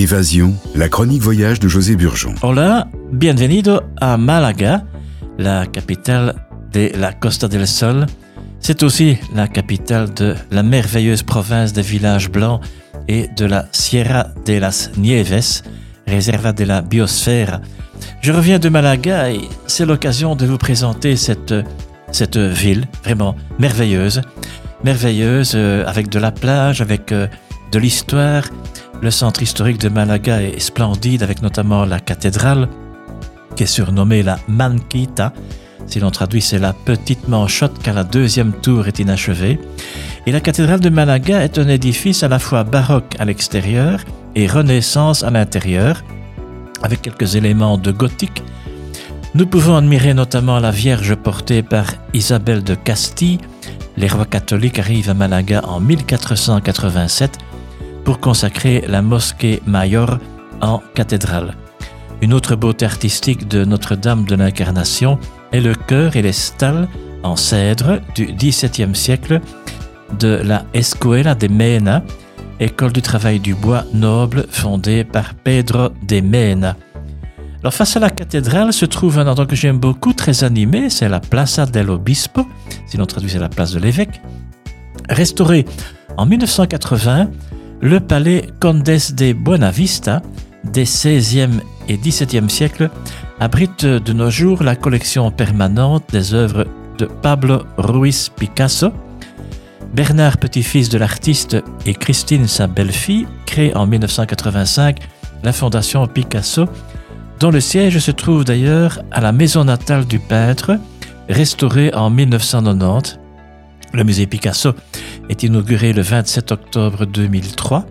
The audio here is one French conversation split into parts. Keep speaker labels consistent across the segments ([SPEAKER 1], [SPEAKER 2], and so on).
[SPEAKER 1] Évasion, la chronique voyage de José Burgeon.
[SPEAKER 2] Hola, bienvenido a Malaga, la capitale de la Costa del Sol. C'est aussi la capitale de la merveilleuse province des villages blancs et de la Sierra de las Nieves, réserva de la biosphère. Je reviens de Malaga et c'est l'occasion de vous présenter cette, cette ville vraiment merveilleuse. Merveilleuse euh, avec de la plage, avec euh, de l'histoire. Le centre historique de Malaga est splendide avec notamment la cathédrale qui est surnommée la Manquita. Si l'on traduit, c'est la petite manchotte car la deuxième tour est inachevée. Et la cathédrale de Malaga est un édifice à la fois baroque à l'extérieur et renaissance à l'intérieur, avec quelques éléments de gothique. Nous pouvons admirer notamment la Vierge portée par Isabelle de Castille. Les rois catholiques arrivent à Malaga en 1487 pour consacrer la mosquée Mayor en cathédrale. Une autre beauté artistique de Notre-Dame de l'Incarnation est le chœur et les stalles en cèdre du XVIIe siècle de la Escuela de Mena, école du travail du bois noble fondée par Pedro de Mena. Alors face à la cathédrale se trouve un endroit que j'aime beaucoup, très animé, c'est la Plaza del Obispo, si l'on traduisait la place de l'évêque. Restauré en 1980, le palais Condes de Buenavista des 16e et 17e siècles abrite de nos jours la collection permanente des œuvres de Pablo Ruiz Picasso, Bernard, petit-fils de l'artiste, et Christine, sa belle-fille, créent en 1985 la Fondation Picasso, dont le siège se trouve d'ailleurs à la maison natale du peintre, restaurée en 1990. Le musée Picasso est inauguré le 27 octobre 2003.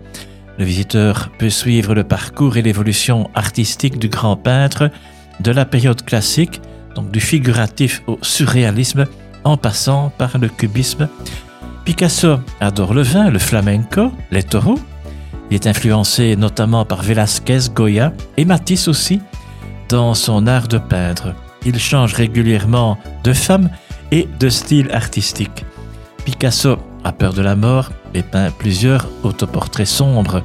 [SPEAKER 2] Le visiteur peut suivre le parcours et l'évolution artistique du grand peintre de la période classique, donc du figuratif au surréalisme, en passant par le cubisme Picasso adore le vin, le flamenco, les taureaux. Il est influencé notamment par Velázquez, Goya et Matisse aussi dans son art de peindre. Il change régulièrement de femme et de style artistique. Picasso peur de la mort et peint plusieurs autoportraits sombres.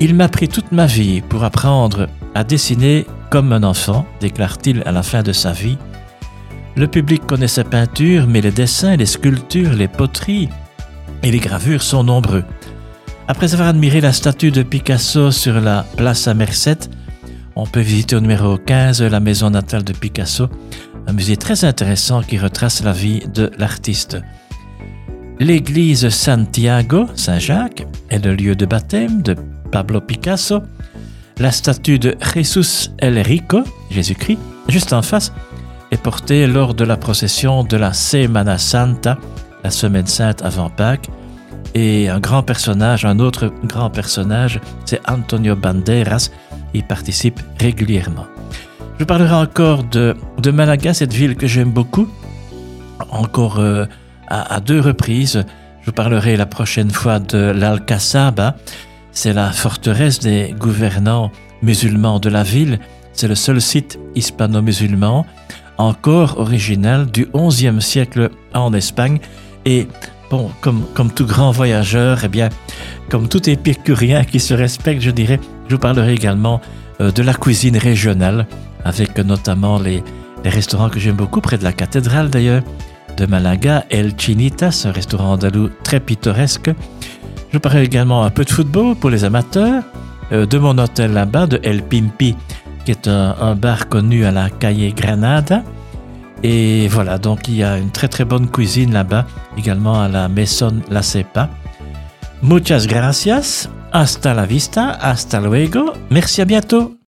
[SPEAKER 2] Il m'a pris toute ma vie pour apprendre à dessiner comme un enfant, déclare-t-il à la fin de sa vie. Le public connaît sa peinture, mais les dessins, les sculptures, les poteries et les gravures sont nombreux. Après avoir admiré la statue de Picasso sur la place à Merced, on peut visiter au numéro 15 la maison natale de Picasso, un musée très intéressant qui retrace la vie de l'artiste. L'église Santiago, Saint-Jacques, est le lieu de baptême de Pablo Picasso. La statue de Jesus el Rico, Jésus-Christ, juste en face, est portée lors de la procession de la Semana Santa, la semaine sainte avant Pâques. Et un grand personnage, un autre grand personnage, c'est Antonio Banderas. Il participe régulièrement. Je parlerai encore de, Malaga, cette ville que j'aime beaucoup, encore euh, à, deux reprises. Je parlerai la prochaine fois de l'Alcazaba. C'est la forteresse des gouvernants musulmans de la ville. C'est le seul site hispano-musulman encore original du XIe siècle en Espagne. Et bon, comme, comme tout grand voyageur, eh bien, comme tout épicurien qui se respecte, je dirais, je vous parlerai également euh, de la cuisine régionale, avec notamment les, les restaurants que j'aime beaucoup, près de la cathédrale d'ailleurs, de Malaga, El Chinitas, un restaurant andalou très pittoresque. Je parlerai également un peu de football pour les amateurs, euh, de mon hôtel là-bas, de El Pimpi, qui est un, un, bar connu à la Calle Granada. Et voilà, donc il y a une très très bonne cuisine là-bas, également à la Maison La Cepa. Muchas gracias, hasta la vista, hasta luego, merci à bientôt.